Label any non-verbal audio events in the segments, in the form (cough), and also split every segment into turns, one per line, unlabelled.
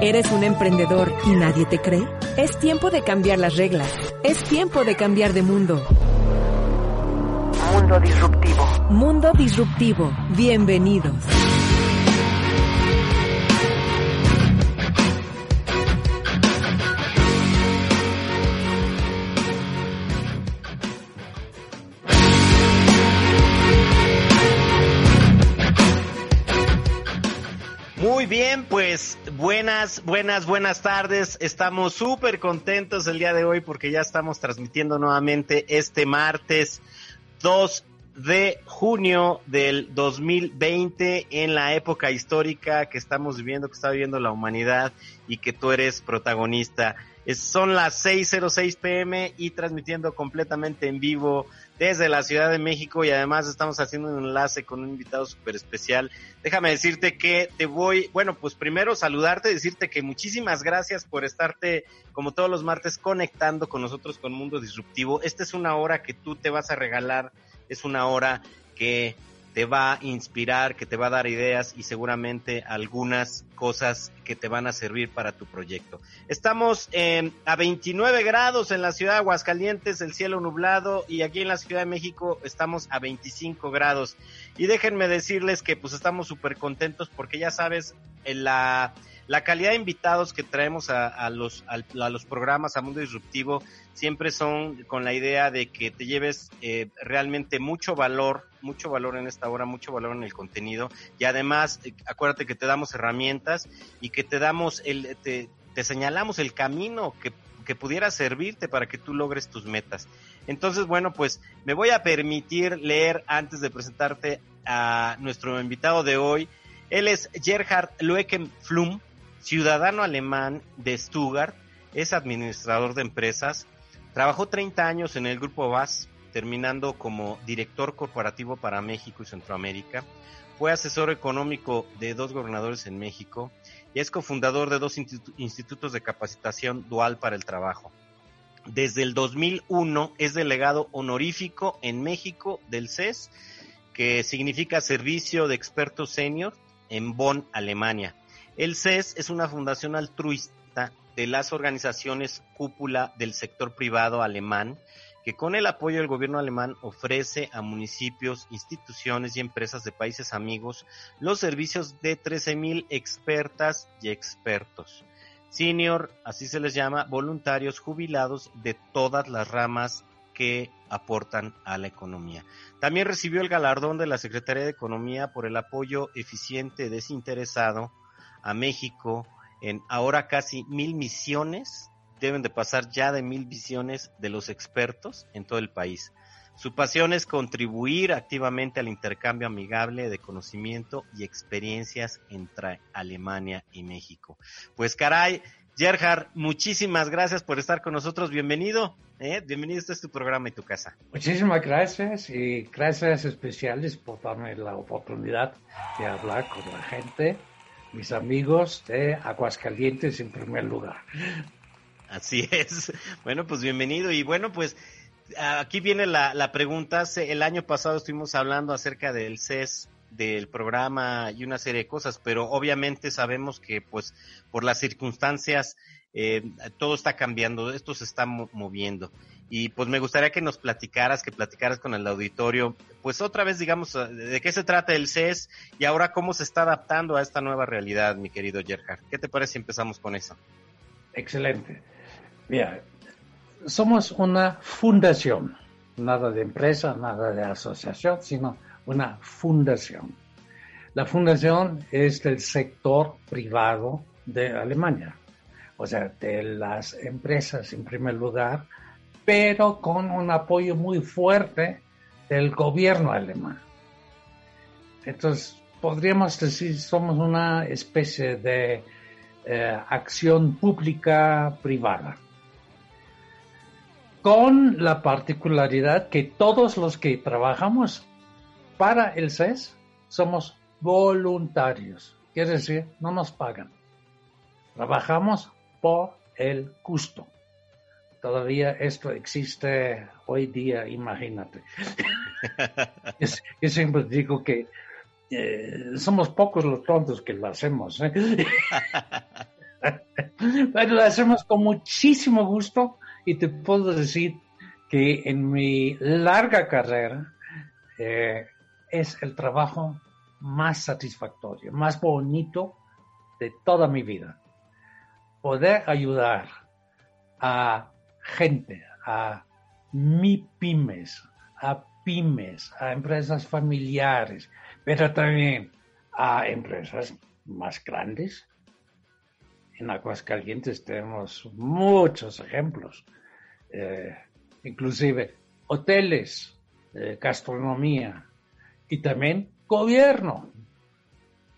¿Eres un emprendedor y nadie te cree? Es tiempo de cambiar las reglas. Es tiempo de cambiar de mundo.
Mundo Disruptivo.
Mundo Disruptivo. Bienvenidos.
Pues buenas, buenas, buenas tardes. Estamos súper contentos el día de hoy porque ya estamos transmitiendo nuevamente este martes 2 de junio del 2020 en la época histórica que estamos viviendo, que está viviendo la humanidad y que tú eres protagonista. Es, son las 6.06 pm y transmitiendo completamente en vivo desde la Ciudad de México y además estamos haciendo un enlace con un invitado súper especial. Déjame decirte que te voy, bueno, pues primero saludarte, decirte que muchísimas gracias por estarte como todos los martes conectando con nosotros con Mundo Disruptivo. Esta es una hora que tú te vas a regalar, es una hora que te va a inspirar, que te va a dar ideas y seguramente algunas cosas que te van a servir para tu proyecto. Estamos eh, a 29 grados en la ciudad de Aguascalientes, el cielo nublado y aquí en la Ciudad de México estamos a 25 grados. Y déjenme decirles que pues estamos súper contentos porque ya sabes, la, la calidad de invitados que traemos a, a los, a, a los programas, a Mundo Disruptivo, siempre son con la idea de que te lleves eh, realmente mucho valor, mucho valor en esta hora, mucho valor en el contenido y además eh, acuérdate que te damos herramientas y que te damos el, te, te señalamos el camino que, que pudiera servirte para que tú logres tus metas. Entonces, bueno, pues me voy a permitir leer antes de presentarte a nuestro invitado de hoy. Él es Gerhard Loeken Flum, ciudadano alemán de Stuttgart, es administrador de empresas, Trabajó 30 años en el grupo VAS, terminando como director corporativo para México y Centroamérica. Fue asesor económico de dos gobernadores en México y es cofundador de dos institutos de capacitación dual para el trabajo. Desde el 2001 es delegado honorífico en México del CES, que significa Servicio de Expertos Senior en Bonn, Alemania. El CES es una fundación altruista de las organizaciones cúpula del sector privado alemán, que con el apoyo del gobierno alemán ofrece a municipios, instituciones y empresas de países amigos los servicios de 13.000 expertas y expertos. Senior, así se les llama, voluntarios jubilados de todas las ramas que aportan a la economía. También recibió el galardón de la Secretaría de Economía por el apoyo eficiente desinteresado a México en ahora casi mil misiones, deben de pasar ya de mil visiones de los expertos en todo el país. Su pasión es contribuir activamente al intercambio amigable de conocimiento y experiencias entre Alemania y México. Pues caray, Gerhard, muchísimas gracias por estar con nosotros. Bienvenido. ¿eh? Bienvenido, este es tu programa y tu casa.
Muchísimas gracias y gracias especiales por darme la oportunidad de hablar con la gente mis amigos de Aguascalientes en primer lugar.
Así (laughs) es. Bueno, pues bienvenido. Y bueno, pues aquí viene la, la pregunta. El año pasado estuvimos hablando acerca del CES del programa y una serie de cosas, pero obviamente sabemos que pues por las circunstancias eh, todo está cambiando, esto se está moviendo. Y pues me gustaría que nos platicaras, que platicaras con el auditorio, pues otra vez digamos de qué se trata el CES y ahora cómo se está adaptando a esta nueva realidad, mi querido Gerhard. ¿Qué te parece si empezamos con eso?
Excelente. Mira, somos una fundación, nada de empresa, nada de asociación, sino una fundación. La fundación es del sector privado de Alemania, o sea, de las empresas en primer lugar, pero con un apoyo muy fuerte del gobierno alemán. Entonces, podríamos decir, somos una especie de eh, acción pública privada, con la particularidad que todos los que trabajamos para el CES somos voluntarios, quiere decir, no nos pagan. Trabajamos por el gusto. Todavía esto existe hoy día, imagínate. (laughs) Yo siempre digo que eh, somos pocos los tontos que lo hacemos. ¿eh? (laughs) (laughs) Pero lo hacemos con muchísimo gusto y te puedo decir que en mi larga carrera eh, es el trabajo más satisfactorio, más bonito de toda mi vida. Poder ayudar a gente, a mi pymes, a pymes, a empresas familiares, pero también a empresas más grandes. En Aguascalientes tenemos muchos ejemplos, eh, inclusive hoteles, eh, gastronomía y también gobierno.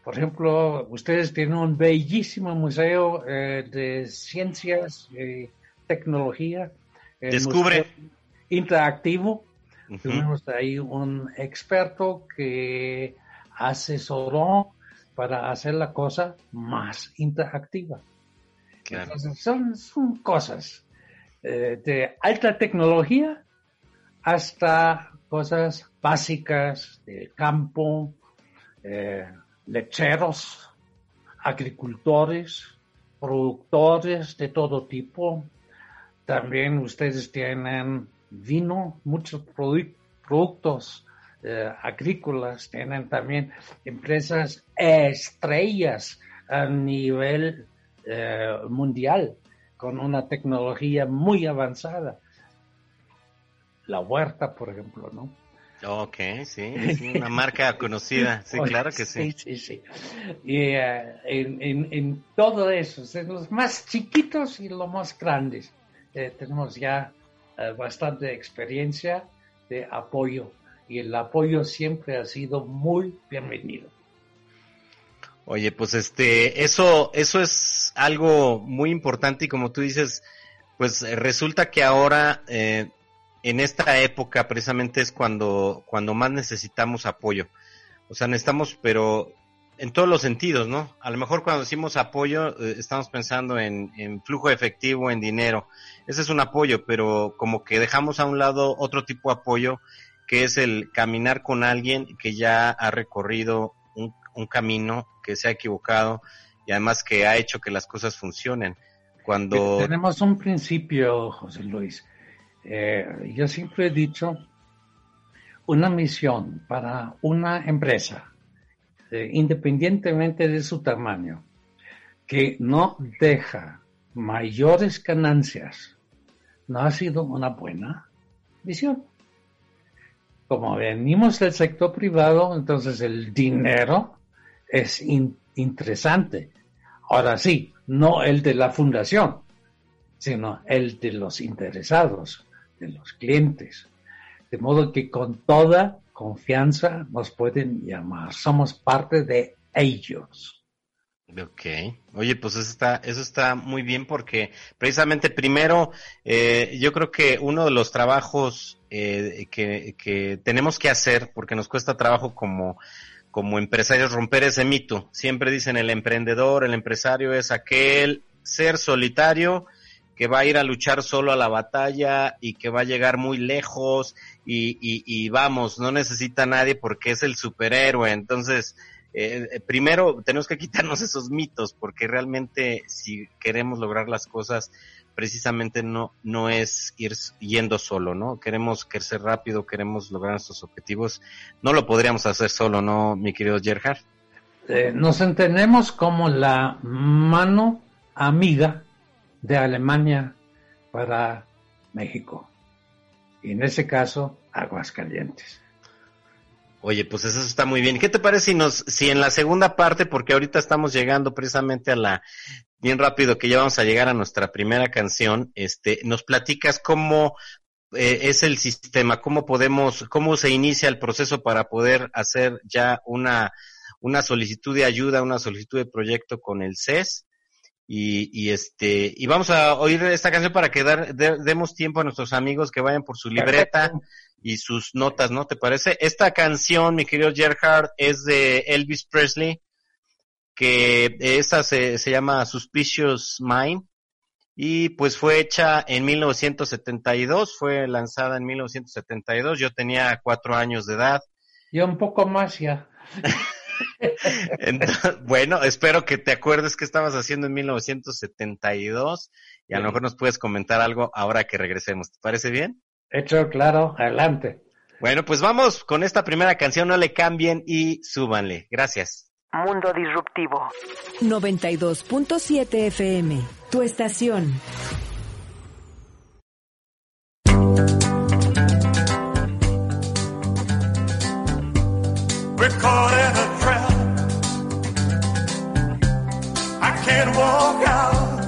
Por ejemplo, ustedes tienen un bellísimo museo eh, de ciencias y tecnología.
Descubre.
Interactivo Tuvimos ahí un experto que asesoró para hacer la cosa más interactiva. son, son, cosas eh, de alta tecnología hasta cosas básicas de campo, eh, lecheros, agricultores, productores de todo tipo. También ustedes tienen vino, muchos productos eh, agrícolas, tienen también empresas estrellas a nivel eh, mundial con una tecnología muy avanzada. La huerta, por ejemplo, ¿no?
Ok, sí, (laughs) una marca conocida, sí, claro que sí.
Sí, sí, sí. Y eh, en, en, todo eso, en los más chiquitos y los más grandes, tenemos ya eh, bastante experiencia de apoyo y el apoyo siempre ha sido muy bienvenido.
Oye, pues este, eso, eso es algo muy importante y como tú dices, pues resulta que ahora eh, en esta época precisamente es cuando, cuando más necesitamos apoyo. O sea, necesitamos, pero en todos los sentidos, ¿no? A lo mejor cuando decimos apoyo, eh, estamos pensando en, en, flujo efectivo, en dinero. Ese es un apoyo, pero como que dejamos a un lado otro tipo de apoyo, que es el caminar con alguien que ya ha recorrido un, camino, que se ha equivocado y además que ha hecho que las cosas funcionen. Cuando...
Tenemos un principio, José Luis. Eh, yo siempre he dicho, una misión para una empresa eh, independientemente de su tamaño, que no deja mayores ganancias, no ha sido una buena visión. Como venimos del sector privado, entonces el dinero es interesante. Ahora sí, no el de la fundación, sino el de los interesados, de los clientes. De modo que con toda confianza nos pueden llamar. Somos parte de ellos.
Ok, oye, pues eso está, eso está muy bien porque precisamente primero, eh, yo creo que uno de los trabajos eh, que, que, tenemos que hacer, porque nos cuesta trabajo como, como empresarios romper ese mito. Siempre dicen el emprendedor, el empresario es aquel ser solitario que va a ir a luchar solo a la batalla y que va a llegar muy lejos y, y, vamos, no necesita a nadie porque es el superhéroe. Entonces, eh, eh, primero tenemos que quitarnos (laughs) esos mitos porque realmente si queremos lograr las cosas, precisamente no, no es ir yendo solo, ¿no? Queremos crecer rápido, queremos lograr nuestros objetivos. No lo podríamos hacer solo, ¿no, mi querido Gerhard?
Eh, nos entendemos como la mano amiga de Alemania para México y en ese caso Aguascalientes.
Oye, pues eso está muy bien. ¿Qué te parece si nos, si en la segunda parte, porque ahorita estamos llegando precisamente a la, bien rápido que ya vamos a llegar a nuestra primera canción, este, nos platicas cómo eh, es el sistema, cómo podemos, cómo se inicia el proceso para poder hacer ya una, una solicitud de ayuda, una solicitud de proyecto con el CES y, y, este, y vamos a oír esta canción para que dar, demos tiempo a nuestros amigos que vayan por su libreta y sus notas, ¿no? ¿Te parece? Esta canción, mi querido Gerhard, es de Elvis Presley, que esta se, se llama Suspicious Mind y pues fue hecha en 1972, fue lanzada en 1972, yo tenía cuatro años de edad.
Yo un poco más ya. (laughs) (laughs)
Bueno, espero que te acuerdes qué estabas haciendo en 1972 y a lo mejor nos puedes comentar algo ahora que regresemos. ¿Te parece bien?
Hecho, claro, adelante.
Bueno, pues vamos con esta primera canción, no le cambien y súbanle. Gracias.
Mundo Disruptivo. 92.7 FM, tu estación.
We're caught in a and walk out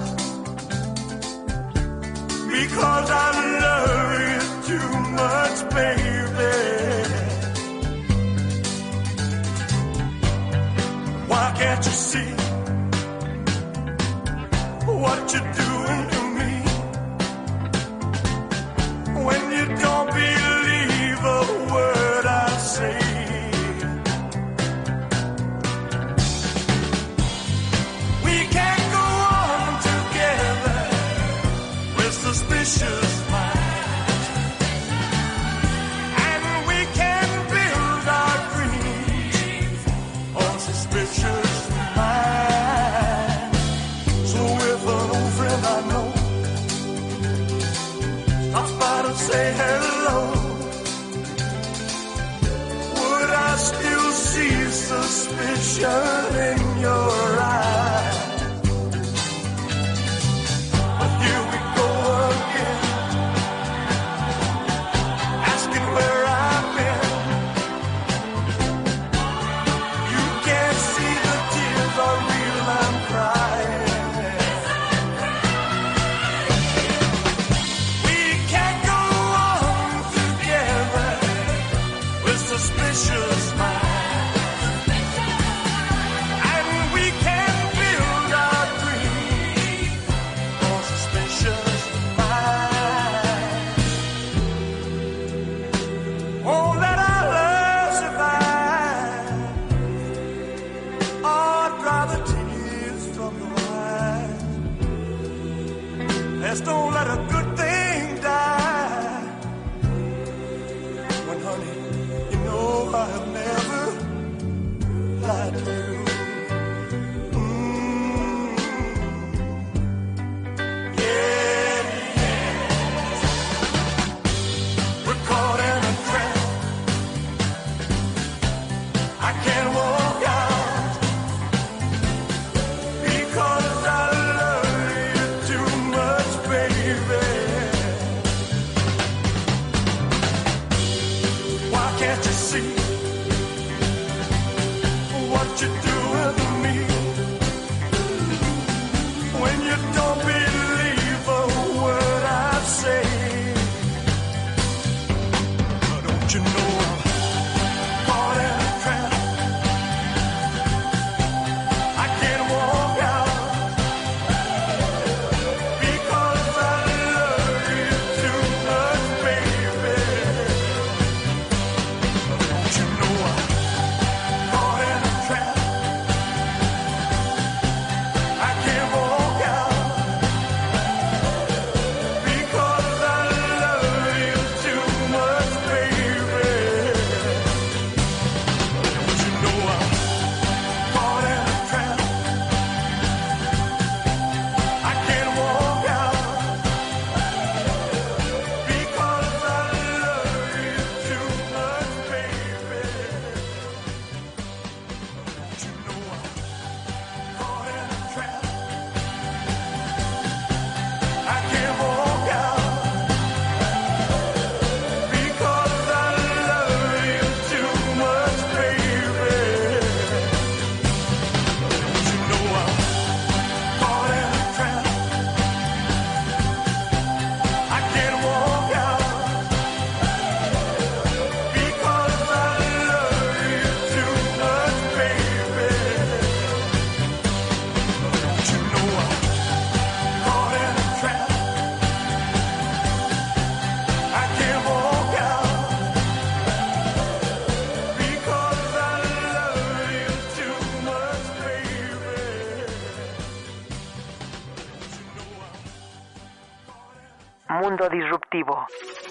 because I love you too much, baby. Why can't you see what you're doing?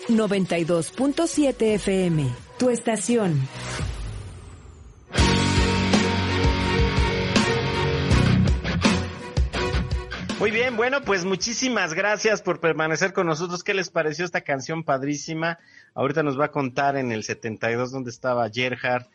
92.7 FM, tu estación.
Muy bien, bueno, pues muchísimas gracias por permanecer con nosotros. ¿Qué les pareció esta canción padrísima? Ahorita nos va a contar en el 72 dónde estaba Gerhard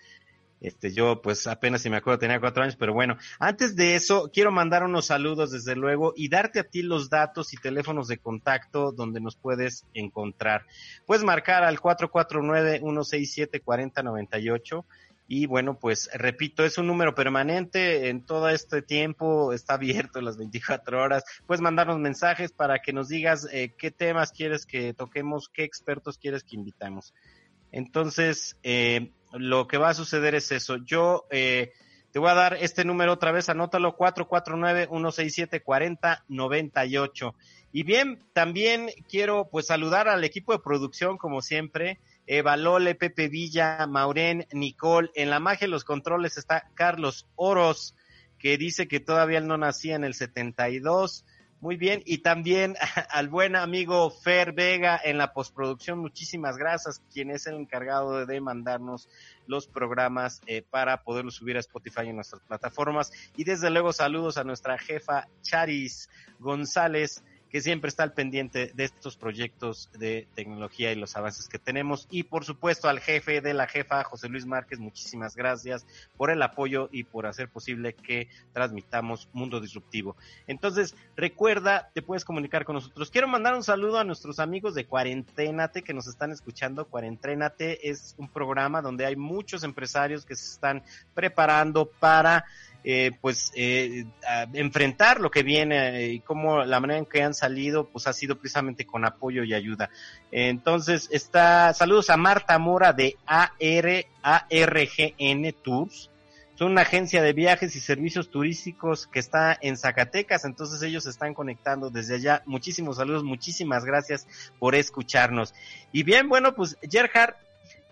este, yo pues apenas si me acuerdo tenía cuatro años, pero bueno, antes de eso quiero mandar unos saludos desde luego y darte a ti los datos y teléfonos de contacto donde nos puedes encontrar. Puedes marcar al 449-167-4098 y bueno, pues repito, es un número permanente en todo este tiempo, está abierto las 24 horas. Puedes mandarnos mensajes para que nos digas eh, qué temas quieres que toquemos, qué expertos quieres que invitamos. Entonces, eh, lo que va a suceder es eso. Yo eh, te voy a dar este número otra vez, anótalo, 449-167-4098. Y bien, también quiero pues saludar al equipo de producción, como siempre. Eva Lole, Pepe Villa, Maurén, Nicole. En la magia de los controles está Carlos Oros, que dice que todavía él no nacía en el 72. Muy bien, y también (laughs) al buen amigo Fer Vega en la postproducción, muchísimas gracias, quien es el encargado de mandarnos los programas eh, para poderlos subir a Spotify en nuestras plataformas. Y desde luego saludos a nuestra jefa Charis González, que siempre está al pendiente de estos proyectos de tecnología y los avances que tenemos. Y por supuesto al jefe de la jefa, José Luis Márquez, muchísimas gracias por el apoyo y por hacer posible que transmitamos Mundo Disruptivo. Entonces, recuerda, te puedes comunicar con nosotros. Quiero mandar un saludo a nuestros amigos de Cuarenténate que nos están escuchando. Cuarenténate es un programa donde hay muchos empresarios que se están preparando para eh, pues eh, enfrentar lo que viene eh, y cómo la manera en que han salido pues ha sido precisamente con apoyo y ayuda. Entonces está saludos a Marta Mora de AR ARGN Tours. Son una agencia de viajes y servicios turísticos que está en Zacatecas, entonces ellos están conectando desde allá. Muchísimos saludos, muchísimas gracias por escucharnos. Y bien, bueno, pues Gerhard,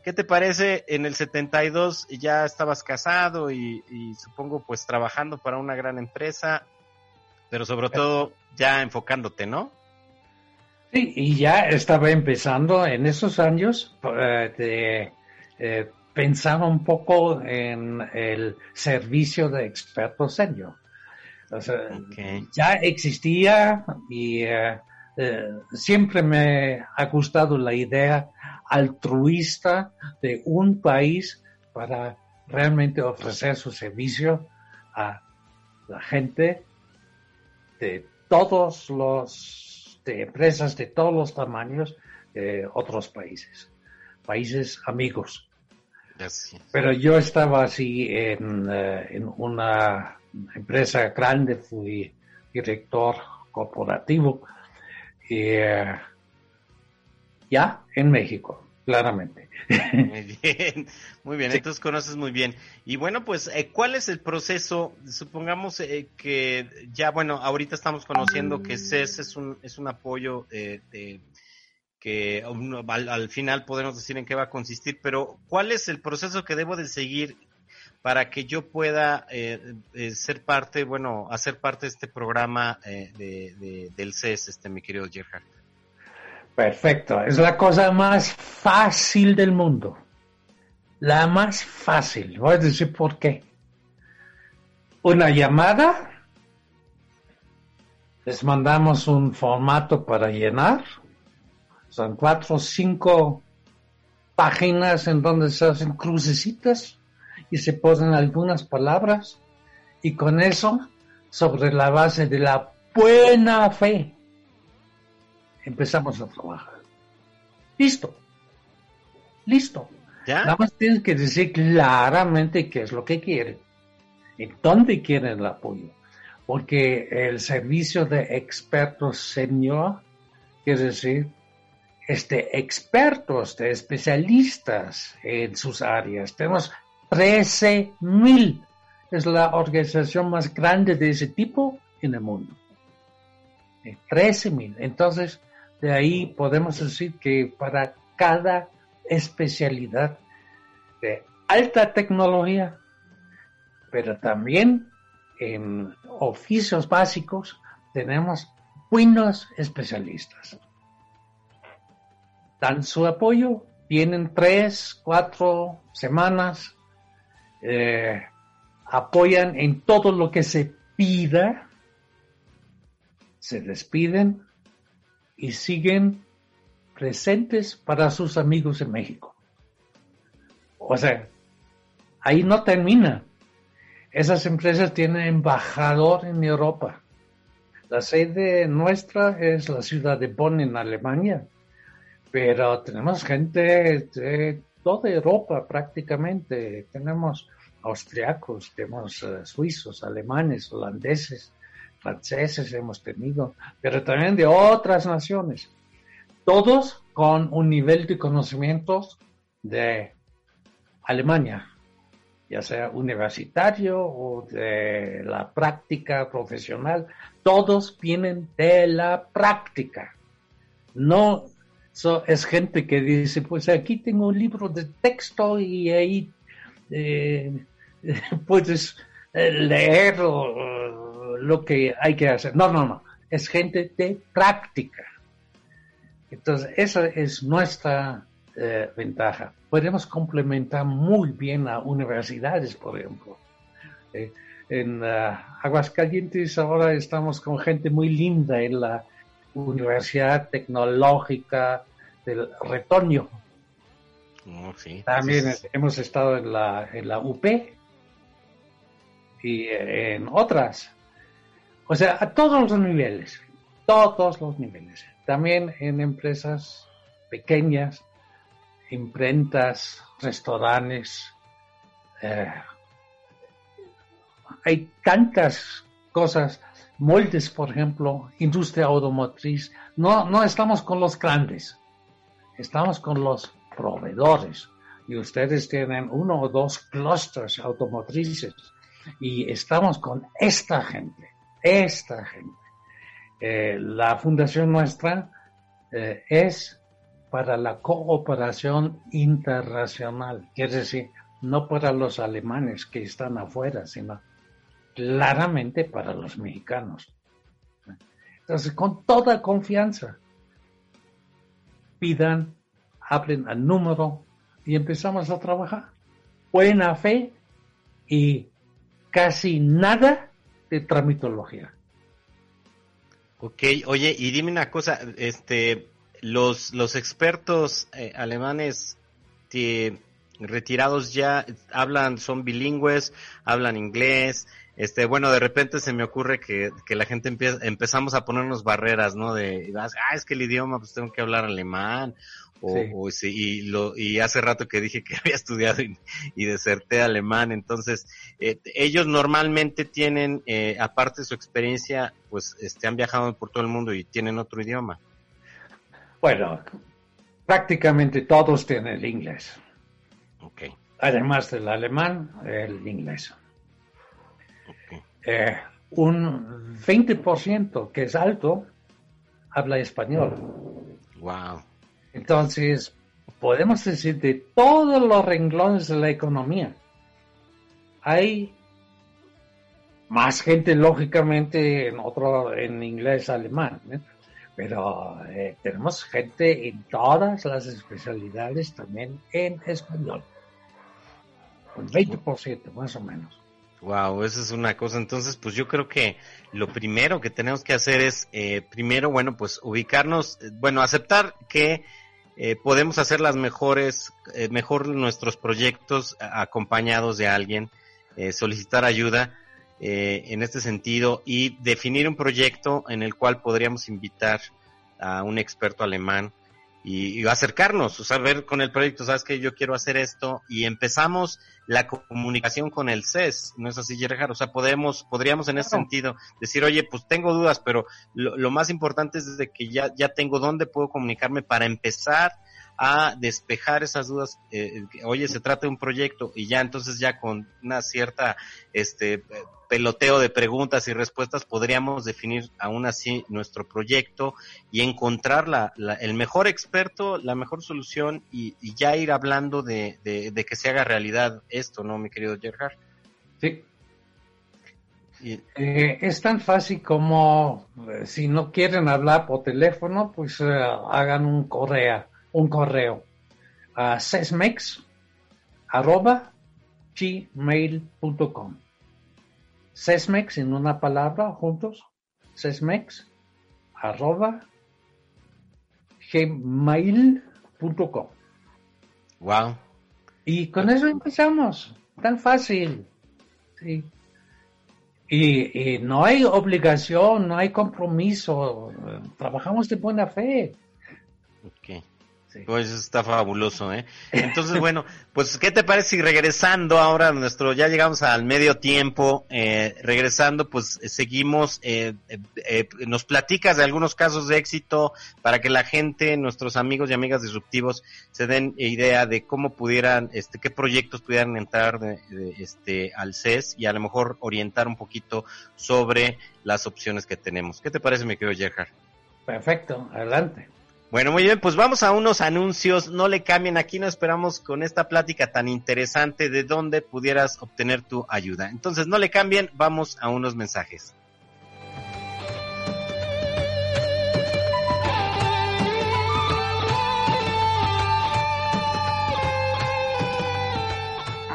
¿Qué te parece? En el 72 ya estabas casado y, y, supongo pues trabajando para una gran empresa, pero sobre todo ya enfocándote, ¿no?
Sí, y ya estaba empezando en esos años eh, de eh, pensar un poco en el servicio de experto serio. O sea,
Okay.
ya existía y eh, eh, siempre me ha gustado la idea altruista de un país para realmente ofrecer su servicio a la gente de todos los, de empresas de todos los tamaños de otros países, países amigos. Pero yo estaba así en, eh, en una empresa grande, fui director corporativo y eh, ya en México, claramente.
Muy bien, muy bien, entonces conoces muy bien. Y bueno, pues, eh, ¿cuál es el proceso? Supongamos eh, que ya, bueno, ahorita estamos conociendo que CES es un, es un apoyo eh, de, que al, al final podemos decir en qué va a consistir, pero ¿cuál es el proceso que debo de seguir para que yo pueda eh, eh, ser parte, bueno, hacer parte de este programa eh, de, de- del CES, este, mi querido Gerhard?
Perfecto, es la cosa más fácil del mundo. La más fácil. Voy a decir por qué. Una llamada, les mandamos un formato para llenar. Son cuatro o cinco páginas en donde se hacen crucecitas y se ponen algunas palabras. Y con eso, sobre la base de la buena fe, empezamos a trabajar. Listo. Listo.
¿Ya?
Nada más tienes que decir claramente qué es lo que quieren y dónde quieren el apoyo. Porque el servicio de expertos senior quiere decir este, expertos, de especialistas en sus áreas. Tenemos 13 mil. Es la organización más grande de ese tipo en el mundo. 13 mil. Entonces, de ahí podemos decir que para cada especialidad de alta tecnología, pero también en oficios básicos tenemos buenos especialistas. Dan su apoyo, tienen tres, cuatro semanas, eh, apoyan en todo lo que se pida se despiden y siguen presentes para sus amigos en México. O sea, ahí no termina. Esas empresas tienen embajador en Europa. La sede nuestra es la ciudad de Bonn en Alemania, pero tenemos gente de toda Europa prácticamente. Tenemos austriacos, tenemos eh, suizos, alemanes, holandeses, franceses hemos tenido, pero también de otras naciones. Todos con un nivel de conocimientos de Alemania, ya sea universitario o de la práctica profesional, todos vienen de la práctica. No es gente que dice, pues aquí tengo un libro de texto y ahí eh, (laughs) puedes eh, leer lo que hay que hacer. No, no, no. Es gente de práctica. Entonces, esa es nuestra eh, ventaja. Podemos complementar muy bien a universidades, por ejemplo. Eh, en uh, Aguascalientes ahora estamos con gente muy linda en la Universidad Tecnológica del Retoño.
Oh, sí.
También hemos estado en la, en la UP y en otras. O sea, a todos los niveles, todos los niveles. También en empresas pequeñas, imprentas, restaurantes. Eh, hay tantas cosas, moldes, por ejemplo, industria automotriz. No, no estamos con los grandes, estamos con los proveedores. Y ustedes tienen uno o dos clusters automotrices. Y estamos con esta gente, esta gente. Eh, la fundación nuestra eh, es para la cooperación internacional, quiere decir, no para los alemanes que están afuera, sino claramente para los mexicanos. Entonces, con toda confianza, pidan, hablen al número y empezamos a trabajar. Buena fe y casi nada de tramitología.
Ok, oye, y dime una cosa, este, los, los expertos eh, alemanes que retirados ya hablan, son bilingües, hablan inglés, este, bueno, de repente se me ocurre que, que la gente empieza, empezamos a ponernos barreras, ¿no? De, ah, es que el idioma, pues tengo que hablar alemán, o, y, lo, y hace rato que dije que (laughs) había estudiado y, y deserté alemán, entonces eh, ellos normalmente tienen, eh, aparte de su experiencia, pues este, han viajado por todo el mundo y tienen otro idioma.
Bueno, prácticamente todos tienen el inglés.
Ok.
Además del alemán, el inglés.
ok.
Eh, un 20% que es alto habla español.
Wow.
Entonces, podemos decir de todos los renglones de la economía. Hay más gente, lógicamente, en otro, en inglés, alemán, pero eh, tenemos gente en todas las especialidades también en español. Un 20% más o menos.
Wow, eso es una cosa. Entonces, pues yo creo que lo primero que tenemos que hacer es, eh, primero, bueno, pues ubicarnos, eh, bueno, aceptar que eh, podemos hacer las mejores, eh, mejor nuestros proyectos acompañados de alguien, eh, solicitar ayuda eh, en este sentido y definir un proyecto en el cual podríamos invitar a un experto alemán y, y acercarnos, o sea, ver con el proyecto, sabes que yo quiero hacer esto y empezamos la comunicación con el CES, ¿no es así, Gerhard? O sea, podemos, podríamos en ese sentido decir, oye, pues tengo dudas, pero lo, lo más importante es de que ya, ya tengo dónde puedo comunicarme para empezar a despejar esas dudas. eh, oye, se trata de un proyecto y ya entonces ya con una cierta este peloteo de preguntas y respuestas podríamos definir aún así nuestro proyecto y encontrar la, la- el mejor experto, la mejor solución y, y ya ir hablando de, de, de que se haga realidad esto, ¿no, mi querido Gerhard?
Sí.
Y,
Eh, es tan fácil como eh, si no quieren hablar por teléfono, pues eh, hagan un correo, un correo a sesmex arroba gmail.com. Sesmex en una palabra juntos, sesmex arroba gmail.com.
Wow.
Y con eso empezamos, tan fácil. Sí. Y, y no hay obligación, no hay compromiso, trabajamos de buena fe. Sí.
Pues está fabuloso, ¿eh? (laughs) Entonces, bueno, pues, ¿qué te parece si regresando ahora a nuestro, ya llegamos al medio tiempo, eh, regresando, pues seguimos, eh, eh, eh, nos platicas de algunos casos de éxito para que la gente, nuestros amigos y amigas disruptivos, se den idea de cómo pudieran, este, qué proyectos pudieran entrar de, de, este, al CES y a lo mejor orientar un poquito sobre las opciones que tenemos. ¿Qué te parece, mi querido Gerhard?
Perfecto, adelante.
Bueno, muy bien, pues vamos a unos anuncios, no le cambien, aquí nos esperamos con esta plática tan interesante de dónde pudieras obtener tu ayuda. Entonces, no le cambien, vamos a unos mensajes.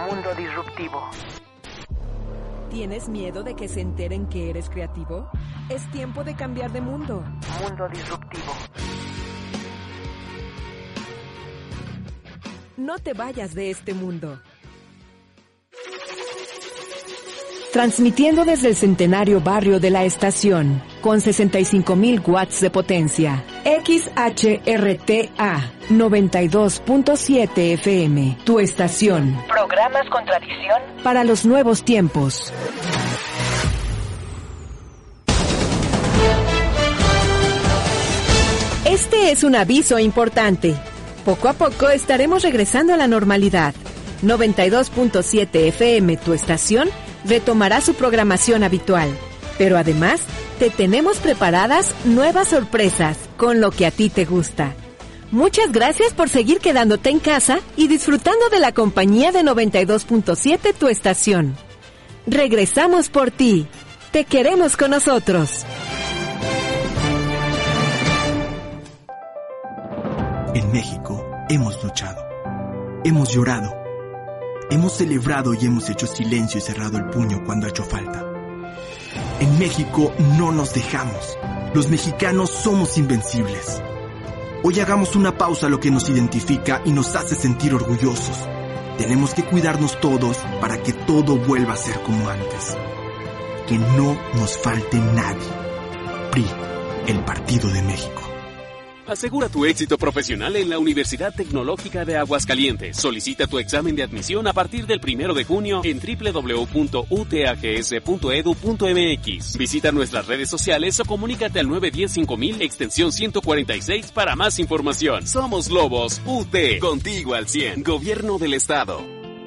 Mundo Disruptivo.
¿Tienes miedo de que se enteren que eres creativo? Es tiempo de cambiar de mundo.
Mundo Disruptivo.
No te vayas de este mundo. Transmitiendo desde el centenario barrio de la estación, con 65.000 watts de potencia. XHRTA 92.7 FM, tu estación.
Programas con tradición.
Para los nuevos tiempos. Este es un aviso importante. Poco a poco estaremos regresando a la normalidad. 92.7 FM, tu estación, retomará su programación habitual. Pero además, te tenemos preparadas nuevas sorpresas con lo que a ti te gusta. Muchas gracias por seguir quedándote en casa y disfrutando de la compañía de 92.7 tu estación. Regresamos por ti. Te queremos con nosotros.
En México hemos luchado, hemos llorado, hemos celebrado y hemos hecho silencio y cerrado el puño cuando ha hecho falta. En México no nos dejamos. Los mexicanos somos invencibles. Hoy hagamos una pausa a lo que nos identifica y nos hace sentir orgullosos. Tenemos que cuidarnos todos para que todo vuelva a ser como antes. Que no nos falte nadie. PRI, el Partido de México.
Asegura tu éxito profesional en la Universidad Tecnológica de Aguascalientes. Solicita tu examen de admisión a partir del primero de junio en www.utags.edu.mx. Visita nuestras redes sociales o comunícate al 910-5000 extensión 146 para más información. Somos Lobos UT. Contigo al 100. Gobierno del Estado.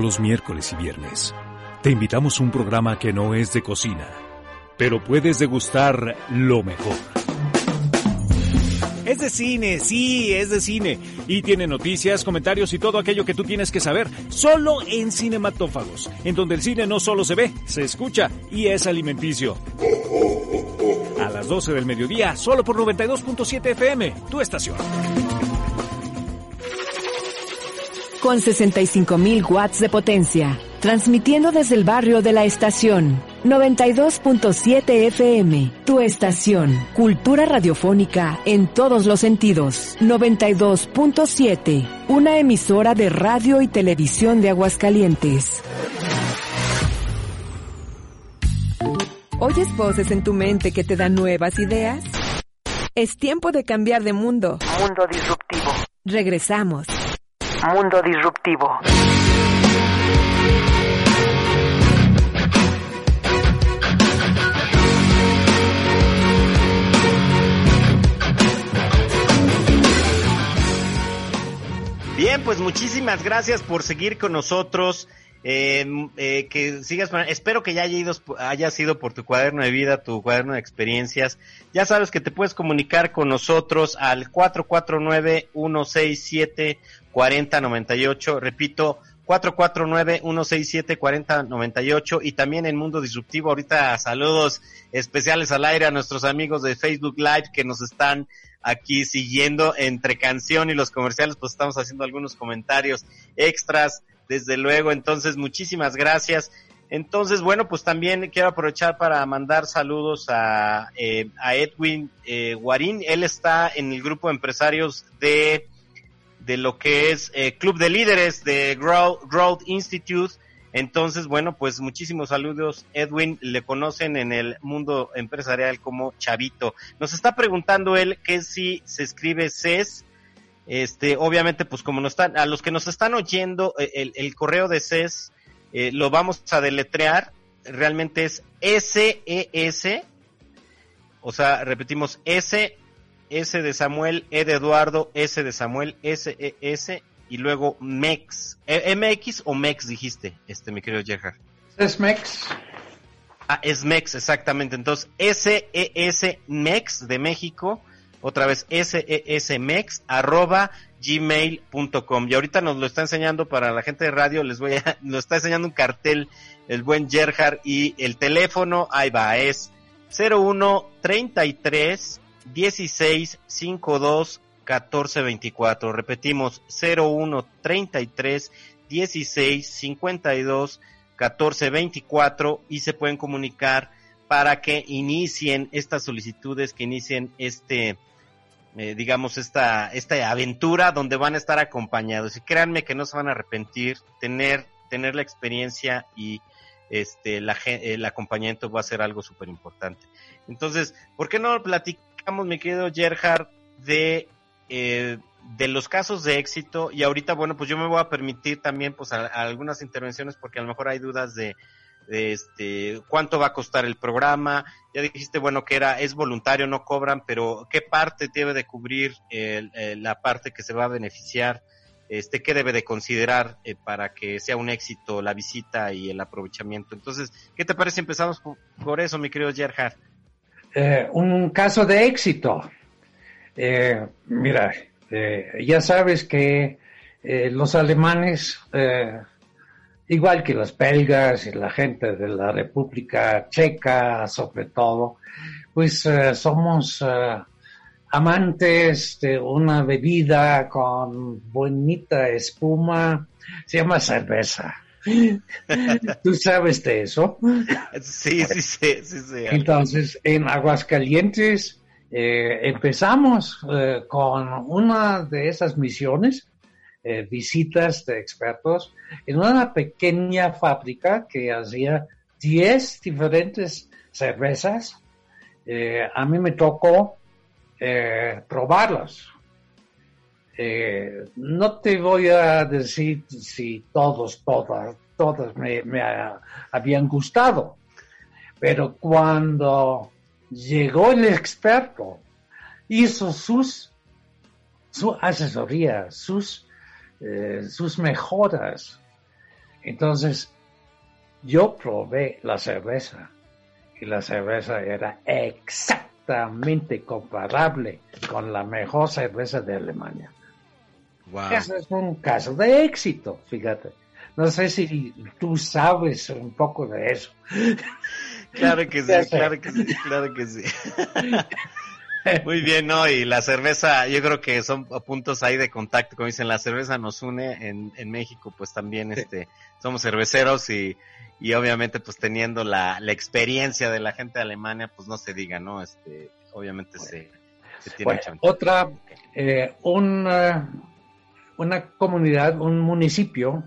Los miércoles y viernes te invitamos a un programa que no es de cocina, pero puedes degustar lo mejor. Es de cine, sí, es de cine. Y tiene noticias, comentarios y todo aquello que tú tienes que saber. Solo en Cinematófagos, en donde el cine no solo se ve, se escucha y es alimenticio. A las 12 del mediodía, solo por 92.7 FM, tu estación.
Con 65.000 watts de potencia. Transmitiendo desde el barrio de la estación. 92.7 FM. Tu estación. Cultura radiofónica en todos los sentidos. 92.7. Una emisora de radio y televisión de Aguascalientes. ¿Oyes voces en tu mente que te dan nuevas ideas? Es tiempo de cambiar de mundo.
Mundo Disruptivo.
Regresamos.
Mundo Disruptivo.
Bien, pues muchísimas gracias por seguir con nosotros Eh, eh, que sigas, espero que ya haya, ido, haya sido por tu cuaderno de vida, tu cuaderno de experiencias. Ya sabes que te puedes comunicar con nosotros al 449-167-4098. Repito, 449-167-4098 y también en Mundo Disruptivo. Ahorita saludos especiales al aire a nuestros amigos de Facebook Live que nos están aquí siguiendo entre canción y los comerciales, pues estamos haciendo algunos comentarios extras desde luego. Entonces, muchísimas gracias. Entonces, bueno, pues también quiero aprovechar para mandar saludos a, eh, Edwin eh, Guarín. Él está en el grupo de empresarios de, de lo que es eh, Club de Líderes de Growth, Growth Institute. Entonces, bueno, pues muchísimos saludos. Edwin le conocen en el mundo empresarial como Chavito. Nos está preguntando él que si se escribe CES este, obviamente, pues como nos están, a los que nos están oyendo, eh, el, el correo de CES eh, lo vamos a deletrear, realmente es S-E-S, o sea, repetimos S, S de Samuel, E de Eduardo, S de Samuel, S-E-S, y luego MEX, E- MX o MEX dijiste, este, mi querido Gerhard.
Es MEX.
Ah, es MEX, exactamente. Entonces, S-E-S MEX de México, otra vez S-E-S-MEX, arroba gmail.com. Y ahorita nos lo está enseñando para la gente de radio, les voy a, (laughs) nos está enseñando un cartel el buen Gerhard y el teléfono, ahí va, es 01 33 16 52 14 24. Repetimos, 01 33 16 52 14 24 y se pueden comunicar para que inicien estas solicitudes, que inicien este, eh, digamos, esta, esta aventura donde van a estar acompañados. Y créanme que no se van a arrepentir, tener, tener la experiencia y este, la, el acompañamiento va a ser algo súper importante. Entonces, ¿por qué no platicamos, mi querido Gerhard, de, eh, de los casos de éxito? Y ahorita, bueno, pues yo me voy a permitir también, pues, a- algunas intervenciones porque a lo mejor hay dudas de, este, cuánto va a costar el programa. Ya dijiste, bueno, que era, es voluntario, no cobran, pero qué parte debe de cubrir la parte que se va a beneficiar, este, qué debe de considerar eh, para que sea un éxito la visita y el aprovechamiento. Entonces, ¿qué te parece? Empezamos por, eso, mi querido Gerhard.
Eh, un caso de éxito. Eh, mira, eh, ya sabes que eh, los alemanes, igual que los belgas y la gente de la República Checa, sobre todo, pues eh, somos eh, amantes de una bebida con bonita espuma, se llama cerveza. ¿Tú sabes de eso?
Sí, sí, sí, sí, sí.
Entonces, en Aguascalientes eh, empezamos eh, con una de esas misiones, eh, visitas de expertos, en una pequeña fábrica que hacía 10 diferentes cervezas. Eh, a mí me tocó eh, probarlas. No te voy a decir si todos, todas, todas me, me ha- habían gustado, pero cuando llegó el experto, hizo sus, su asesoría, sus, eh, sus mejoras. Entonces, yo probé la cerveza y la cerveza era exactamente comparable con la mejor cerveza de Alemania.
Wow.
Ese es un caso de éxito, fíjate. No sé si tú sabes un poco de eso.
Claro que sí, (laughs) claro que sí, claro que sí. (laughs) Muy bien, ¿no? Y la cerveza, yo creo que son puntos ahí de contacto, como dicen, la cerveza nos une en, en México, pues también este, somos cerveceros y, y obviamente pues teniendo la, la experiencia de la gente de Alemania, pues no se diga, ¿no? Este, obviamente se, se tiene
Bueno,
mucha
otra, eh, una, una comunidad, un municipio,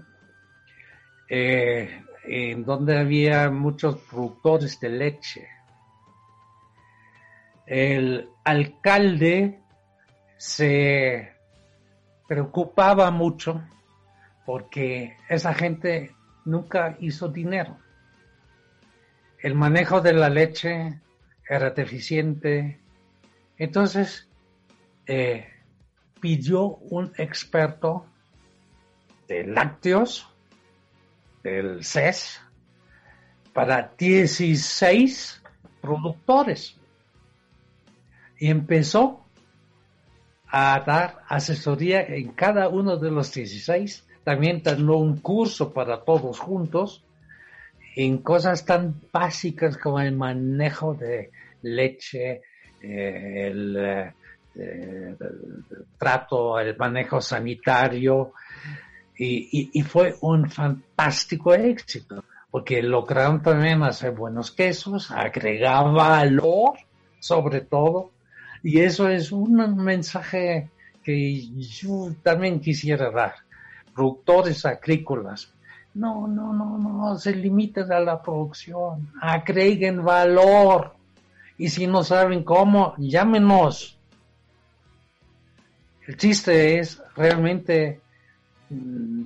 eh, en donde había muchos productores de leche. El alcalde se preocupaba mucho porque esa gente nunca hizo dinero. El manejo de la leche era deficiente. Entonces, eh, pidió un experto de lácteos del CES para 16 productores. Y empezó a dar asesoría en cada uno de los 16. También dando un curso para todos juntos en cosas tan básicas como el manejo de leche, eh, el, eh, el trato, el manejo sanitario. Y, y- fue un fantástico éxito, porque lograron también hacer buenos quesos, agregar valor sobre todo, y eso es un mensaje que yo también quisiera dar. Productores agrícolas, no, no, no, no se limiten a la producción, agreguen valor. Y si no saben cómo, llámenos. El chiste es realmente mm,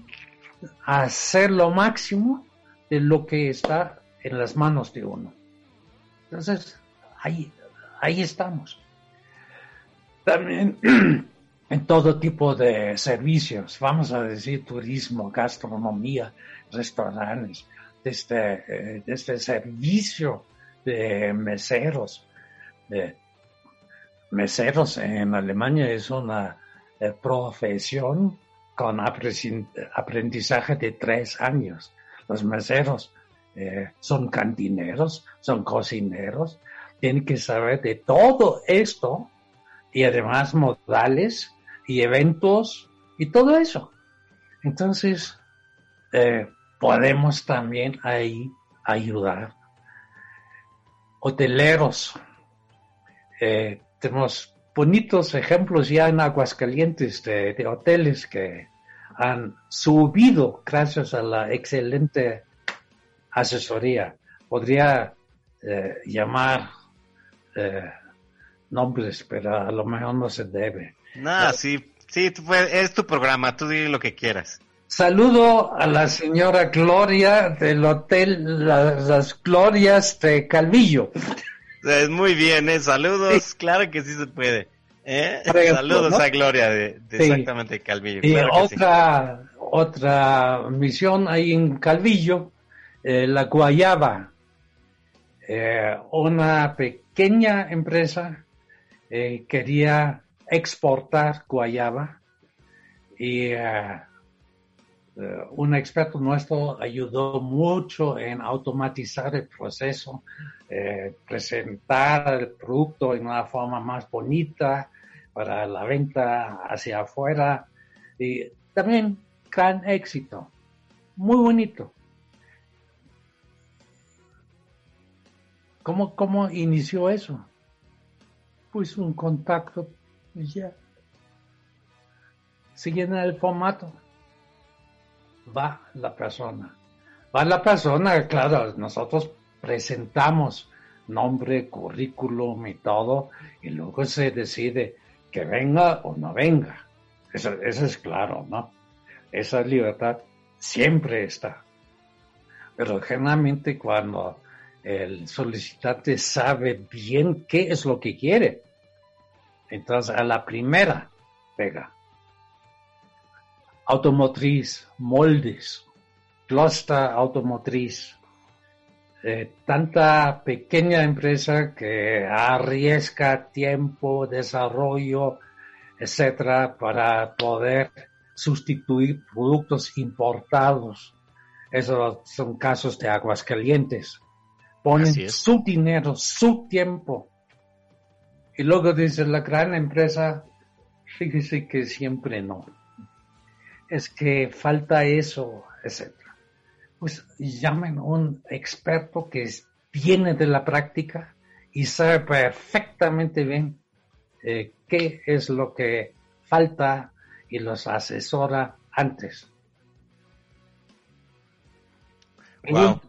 hacer lo máximo de lo que está en las manos de uno. Entonces, ahí, ahí estamos. También (clears throat) en todo tipo de servicios, vamos a decir turismo, gastronomía, restaurantes, desde, eh, desde servicio de meseros. De meseros en Alemania es una eh, profesión con aprendizaje de tres años. Los meseros eh, son cantineros, son cocineros, tienen que saber de todo esto y además modales y eventos y todo eso. Entonces, eh, podemos también ahí ayudar. Hoteleros. Eh, tenemos bonitos ejemplos ya en Aguascalientes de, de hoteles que han subido gracias a la excelente asesoría. Podría eh, llamar eh, nombres, pero a lo mejor no se debe.
No, sí, sí, puedes- es tu programa, tú di lo que quieras.
Saludo a la señora Gloria del Hotel La- Las Glorias de Calvillo.
Es muy bien, ¿eh? Saludos, claro que sí se puede. ¿eh?
Ejemplo,
Saludos
¿no?
a Gloria de, de
Sí.
exactamente Calvillo.
Y
claro sí.
otra, otra misión ahí en Calvillo, eh, la Guayaba, eh, una pequeña empresa eh, quería exportar guayaba y eh, eh, un experto nuestro ayudó mucho en automatizar el proceso, presentar el producto en una forma más bonita para la venta hacia afuera y también gran éxito, muy bonito. ¿Cómo, cómo inició eso? Pues un contacto y ya. Siguiendo el formato. Va la persona. Va la persona, claro, nosotros presentamos nombre, currículum y todo, y luego se decide que venga o no venga. Eso, eso es claro, ¿no? Esa libertad siempre está. Pero generalmente cuando el solicitante sabe bien qué es lo que quiere, entonces a la primera pega. Automotriz, moldes, cluster automotriz, eh, tanta pequeña empresa que arriesga tiempo, desarrollo, etcétera, para poder sustituir productos importados. Esos son casos de aguas calientes. Ponen su dinero, su tiempo. Y luego dice la gran empresa, fíjese que siempre no. Es que falta eso, etcétera pues llamen a un experto que viene de la práctica y sabe perfectamente bien eh, qué es lo que falta y los asesora antes.
Wow.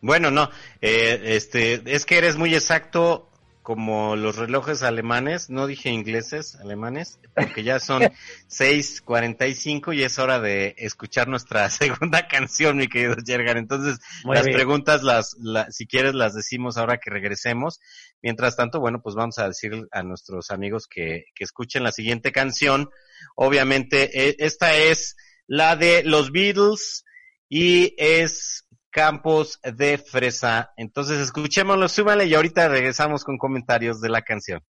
Bueno, no, eh, este, es que eres muy exacto como los relojes alemanes, no dije ingleses, alemanes, porque ya son (laughs) 6:45 y es hora de escuchar nuestra (laughs) segunda canción, mi querido Jergan. Entonces,
Muy
las
bien.
preguntas, las, la- si quieres, las decimos ahora que regresemos. Mientras tanto, bueno, pues vamos a decir a nuestros amigos que, que escuchen la siguiente canción. Obviamente, eh, esta es la de los Beatles y es Campos de Fresa. Entonces escuchémoslo, súmale y ahorita regresamos con comentarios de la canción.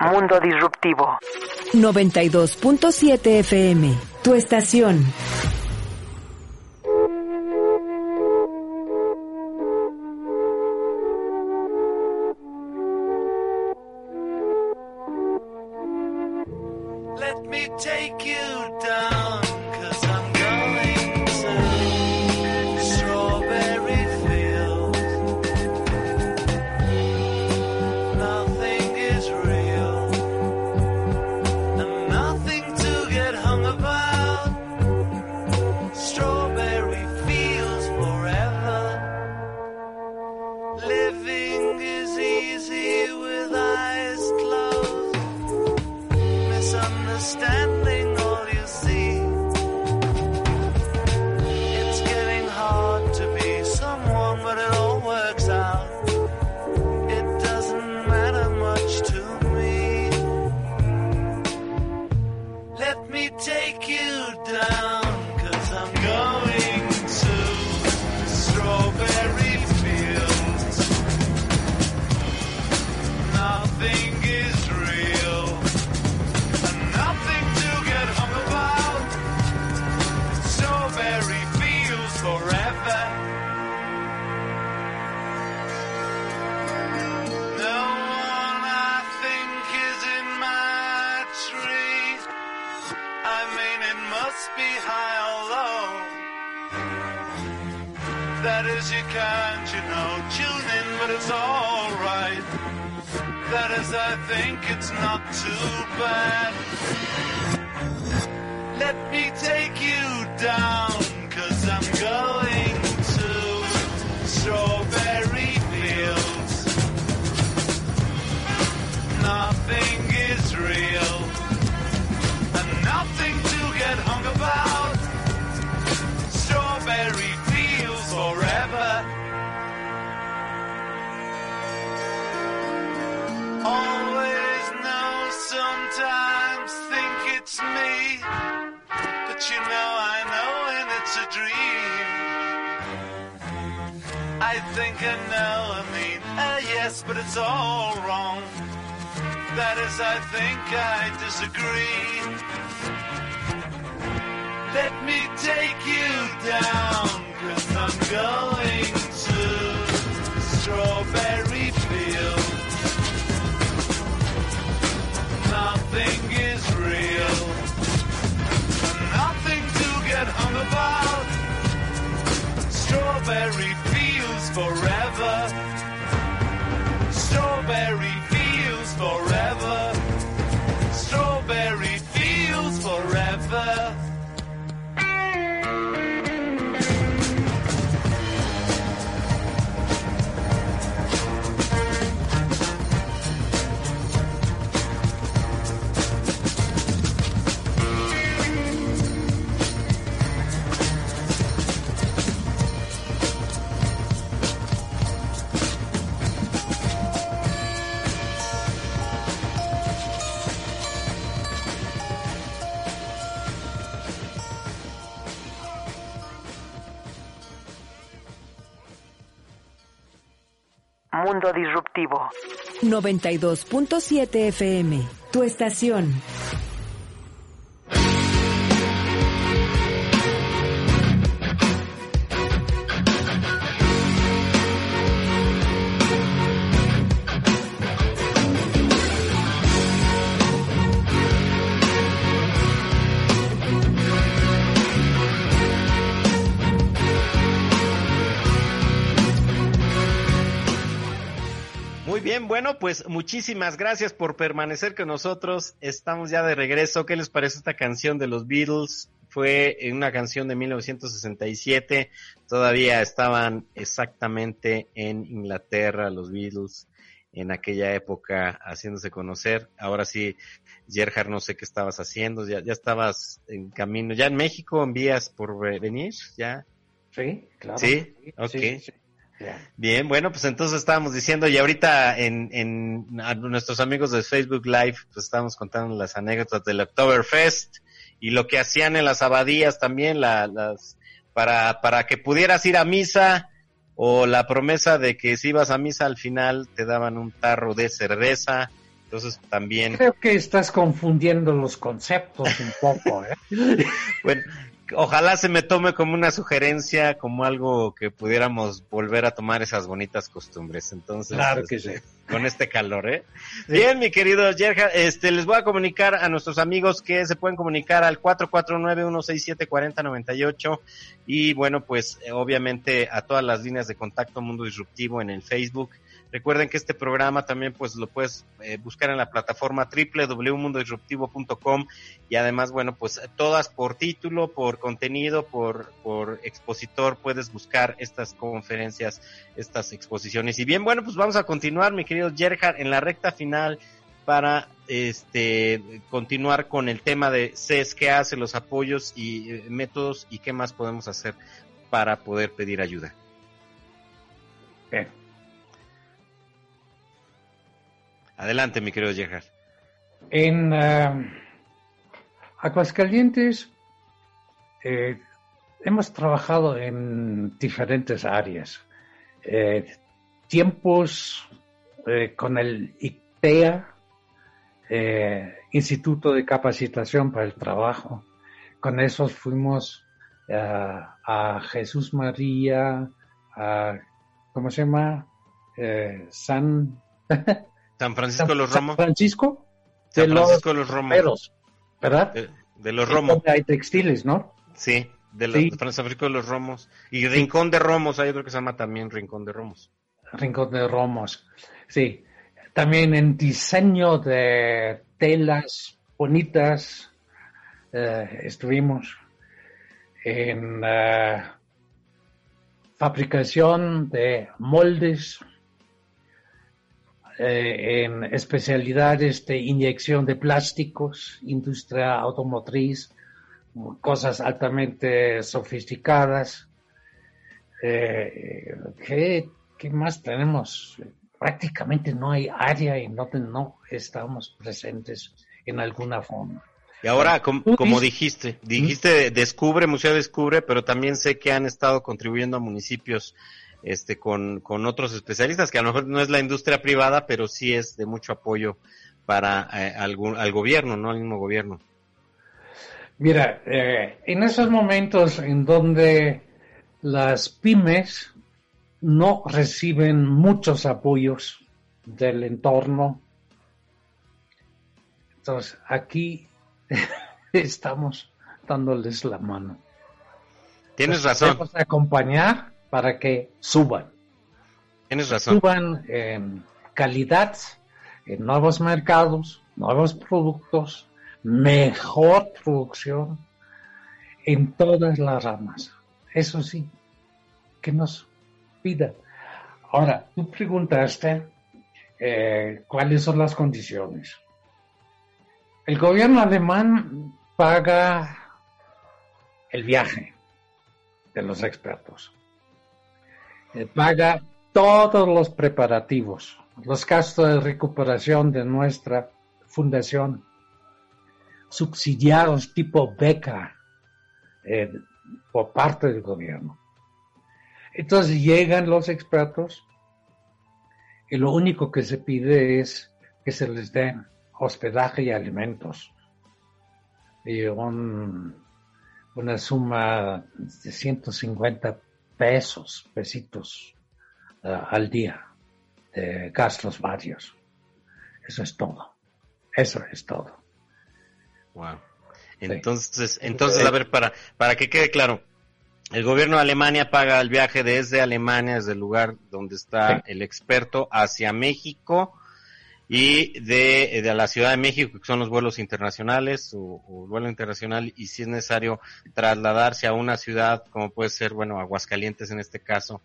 Mundo disruptivo.
92.7 FM, tu estación.
That is, I think it's not too bad. Let me take you down, cause I'm going to strawberry Think I mean, uh, yes, but it's all wrong. That is, I think I disagree. Let me take you down, cause I'm going to strawberry fields. Nothing is real, nothing to get hung about. Strawberry fields forever.
Mundo disruptivo.
92.7 FM, tu estación.
Bueno, pues muchísimas gracias por permanecer con nosotros. Estamos ya de regreso. ¿Qué les parece esta canción de los Beatles? Fue una canción de 1967. Todavía estaban exactamente en Inglaterra los Beatles en aquella época haciéndose conocer. Ahora sí, Gerhard, no sé qué estabas haciendo. Ya, ya estabas en camino. ¿Ya en México envías por ve- venir? ¿Ya?
Sí, claro.
Sí, ok.
sí, sí.
Bien, bueno, pues entonces estábamos diciendo, y ahorita en, en a nuestros amigos de Facebook Live, pues estábamos contando las anécdotas del Oktoberfest y lo que hacían en las abadías también, la- las para, para que pudieras ir a misa o la promesa de que si ibas a misa al final te daban un tarro de cerveza. Entonces también...
Creo que estás confundiendo los conceptos un poco. ¿eh? (laughs)
bueno, ojalá se me tome como una sugerencia, como algo que pudiéramos volver a tomar esas bonitas costumbres. Entonces,
Claro que
este,
sí.
con este calor, ¿eh? Bien, mi querido Yerja, este, les voy a comunicar a nuestros amigos que se pueden comunicar al 449-167-4098 y bueno, pues eh, obviamente a todas las líneas de contacto Mundo Disruptivo en el Facebook. Recuerden que este programa también pues lo puedes eh, buscar en la plataforma www.mundodisruptivo.com y además, bueno, pues todas por título, por contenido, por, por expositor, puedes buscar estas conferencias, estas exposiciones. Y bien, bueno, pues vamos a continuar, mi querido Gerhard, en la recta final para este continuar con el tema de CES, qué hace, los apoyos y eh, métodos y qué más podemos hacer para poder pedir ayuda. Adelante, mi querido Gerhard.
En eh, Aguascalientes eh, hemos trabajado en diferentes áreas. Eh, tiempos con el eh, Instituto de Capacitación para el Trabajo. Con esos fuimos a Jesús María, a, ¿cómo se llama? San... (laughs)
San Francisco de los Romos.
San Francisco
San
de los
Francisco de los Romos.
Romeros, ¿verdad?
De, de los Romos.
donde Hay textiles, ¿no?
Sí, de los
Sí.
de San Francisco de los Romos. Y Rincón de Romos, hay otro que se llama también Rincón de Romos.
Rincón de Romos. Sí. También en diseño de telas bonitas eh, estuvimos. En eh, fabricación de moldes. Eh, en especialidades de inyección de plásticos, industria automotriz, cosas altamente sofisticadas. Eh, ¿qué, qué más tenemos? Prácticamente no hay área en donde no estamos presentes en alguna forma.
Y ahora, com- como dijiste, dijiste Descubre, Museo Descubre, pero también sé que han estado contribuyendo a municipios este, con, con otros especialistas, que a lo mejor no es la industria privada, pero sí es de mucho apoyo para eh, algún, al gobierno, ¿no? Al mismo gobierno.
Mira, eh, en esos momentos en donde las pymes no reciben muchos apoyos del entorno, entonces aquí (laughs) estamos dándoles la mano.
Tienes razón,
queremos acompañar para que suban.
tienes razón.
suban en calidad, en nuevos mercados, nuevos productos, mejor producción en todas las ramas. Eso sí, que nos pida. Ahora, tú preguntaste eh, cuáles son las condiciones. El gobierno alemán paga el viaje de los expertos eh, paga todos los preparativos, los gastos de recuperación de nuestra fundación, subsidiados tipo beca eh, por parte del gobierno. Entonces llegan los expertos y lo único que se pide es que se les den hospedaje y alimentos. Y un- una suma de 150 pesos, pesitos eh, al día de gastos varios. Eso es todo. Eso es todo.
Wow. Entonces, entonces, a ver, para, para que quede claro, el gobierno de Alemania paga el viaje desde Alemania, desde el lugar donde está
Sí.
el experto, hacia México y de, de la Ciudad de México, que son los vuelos internacionales o, o el vuelo internacional, y si es necesario trasladarse a una ciudad, como puede ser, bueno, Aguascalientes en este caso,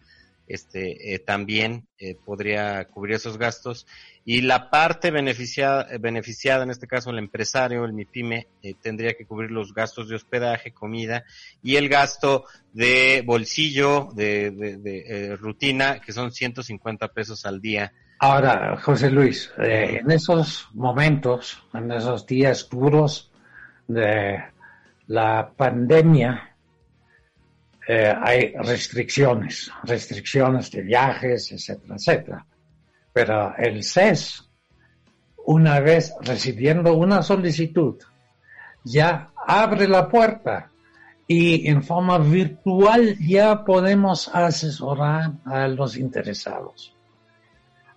este eh, también eh, podría cubrir esos gastos. Y la parte beneficiada beneficiada en este caso el empresario el MIPYME eh, tendría que cubrir los gastos de hospedaje comida y el gasto de bolsillo de, de- de, eh, rutina que son 150 pesos al día
Ahora, José Luis, eh, en esos momentos, en esos días duros de la pandemia, eh, hay restricciones, restricciones de viajes, etcétera, etcétera. Pero el CES, una vez recibiendo una solicitud, ya abre la puerta y en forma virtual ya podemos asesorar a los interesados.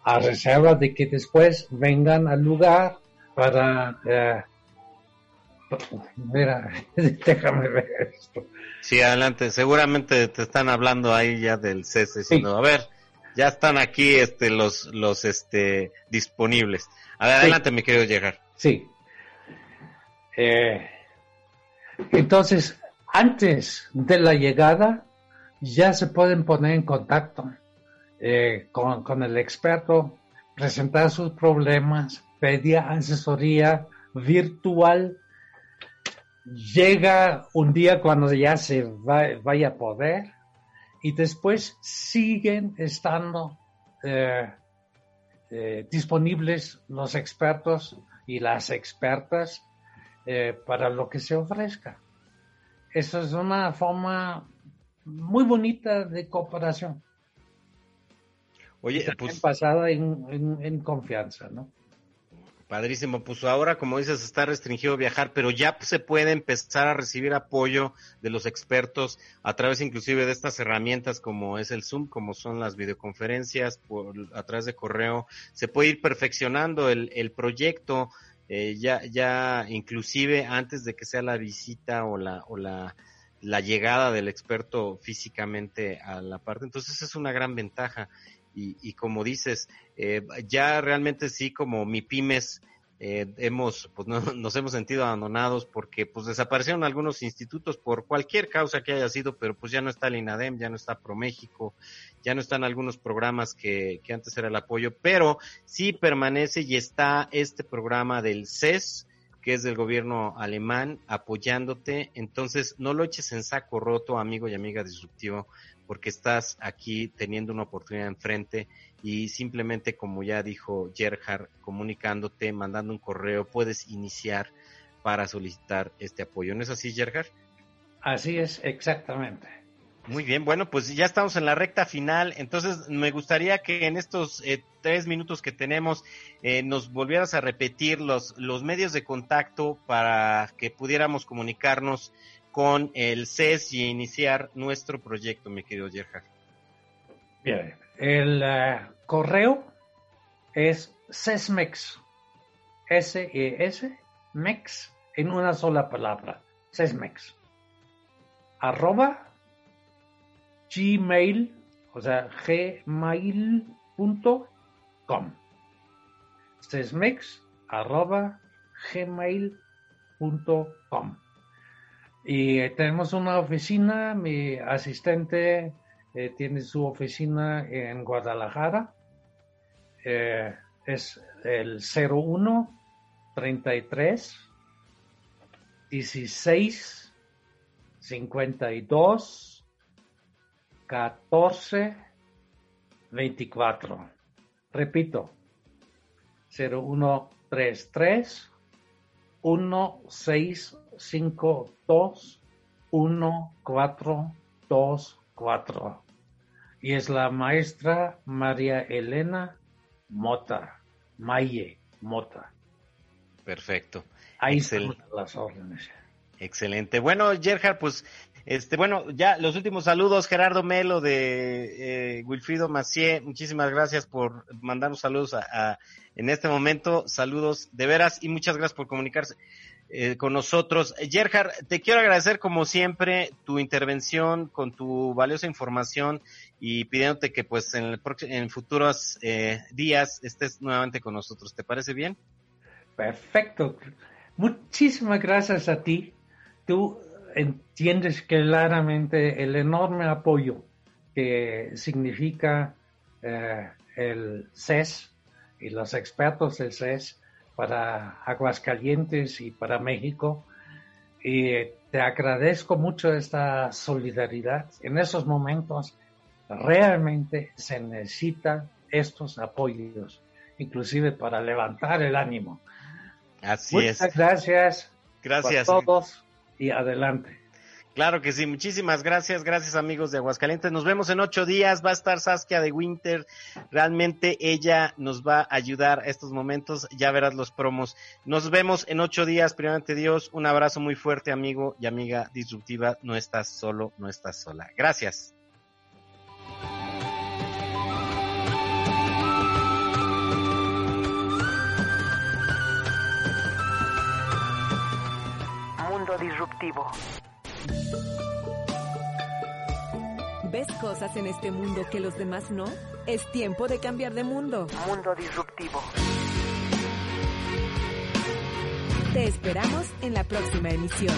A reserva de que después vengan al lugar para... eh, mira, (laughs) déjame ver esto.
Sí, adelante. Seguramente te están hablando ahí ya del CES diciendo, a ver, ya están aquí este los los este disponibles. A ver,
Sí.
adelante, mi querido llegar.
Sí. Eh, entonces, antes de la llegada, ya se pueden poner en contacto eh, con, el experto, presentar sus problemas, pedir asesoría virtual. Llega un día cuando ya se va- vaya a poder y después siguen estando eh, eh, disponibles los expertos y las expertas eh, para lo que se ofrezca. Eso es una forma muy bonita de cooperación.
Oye, pues
basada en, en- en confianza, ¿no?
padrísimo. Pues ahora, como dices, está restringido viajar, pero ya se puede empezar a recibir apoyo de los expertos a través inclusive de estas herramientas como es el Zoom, como son las videoconferencias, por, a través de correo. Se puede ir perfeccionando el, el proyecto. eh, ya, ya inclusive antes de que sea la visita o la, o la, la llegada del experto físicamente a la parte. Entonces es una gran ventaja. Y, y como dices, eh, ya realmente sí, como mi pymes, eh, hemos, pues no, (laughs) nos hemos sentido abandonados porque pues desaparecieron algunos institutos por cualquier causa que haya sido, pero pues ya no está el INADEM, ya no está ProMéxico, ya no están algunos programas que, que antes era el apoyo, pero sí permanece y está este programa del CES, que es del gobierno alemán, apoyándote. Entonces, no lo eches en saco roto, amigo y amiga disruptivo, porque estás aquí teniendo una oportunidad enfrente y simplemente, como ya dijo Gerhard, comunicándote, mandando un correo, puedes iniciar para solicitar este apoyo. ¿No es así, Gerhard?
Así es, exactamente.
Muy bien, bueno, pues ya estamos en la recta final, entonces me gustaría que en estos eh, tres minutos que tenemos eh, nos volvieras a repetir los, los medios de contacto para que pudiéramos comunicarnos con el CES y iniciar nuestro proyecto, mi querido Gerhard.
Bien, el eh, correo es sesmex, S-E-S, mex, en una sola palabra, sesmex, arroba gmail, o sea, gmail.com, sesmex, arroba gmail.com. Y eh, tenemos una oficina, mi asistente eh, tiene su oficina en Guadalajara. Eh, es el 01 33 16 52 14 24. Repito, 01 33 1652 1424 y es la maestra María Elena Mota, Maye Mota.
Perfecto.
Ahí
Excel-
están las órdenes.
Excelente. Bueno, Gerhard, pues, este, bueno, ya los últimos saludos, Gerardo Melo de eh, Wilfrido Macié, muchísimas gracias por mandarnos saludos a, en este momento, saludos de veras y muchas gracias por comunicarse eh, con nosotros. Gerhard, te quiero agradecer como siempre tu intervención con tu valiosa información y pidiéndote que pues en, el en futuros eh, días estés nuevamente con nosotros. ¿Te parece bien?
Perfecto. Muchísimas gracias a ti. Tú entiendes claramente el enorme apoyo que significa eh, el CES y los expertos del CES para Aguascalientes y para México. Y te agradezco mucho esta solidaridad. En esos momentos realmente se necesitan estos apoyos, inclusive para levantar el ánimo.
Así
Muchas
es.
gracias.
Gracias.
a todos y adelante.
Claro que sí, muchísimas gracias, gracias amigos de Aguascalientes. Nos vemos en ocho días, va a estar Saskia de Winter, realmente ella nos va a ayudar a estos momentos, ya verás los promos. Nos vemos en ocho días, primeramente Dios, un abrazo muy fuerte amigo y amiga disruptiva, no estás solo, no estás sola. Gracias.
Disruptivo.
¿Ves cosas en este mundo que los demás no? Es tiempo de cambiar de mundo.
Mundo disruptivo.
Te esperamos en la próxima emisión.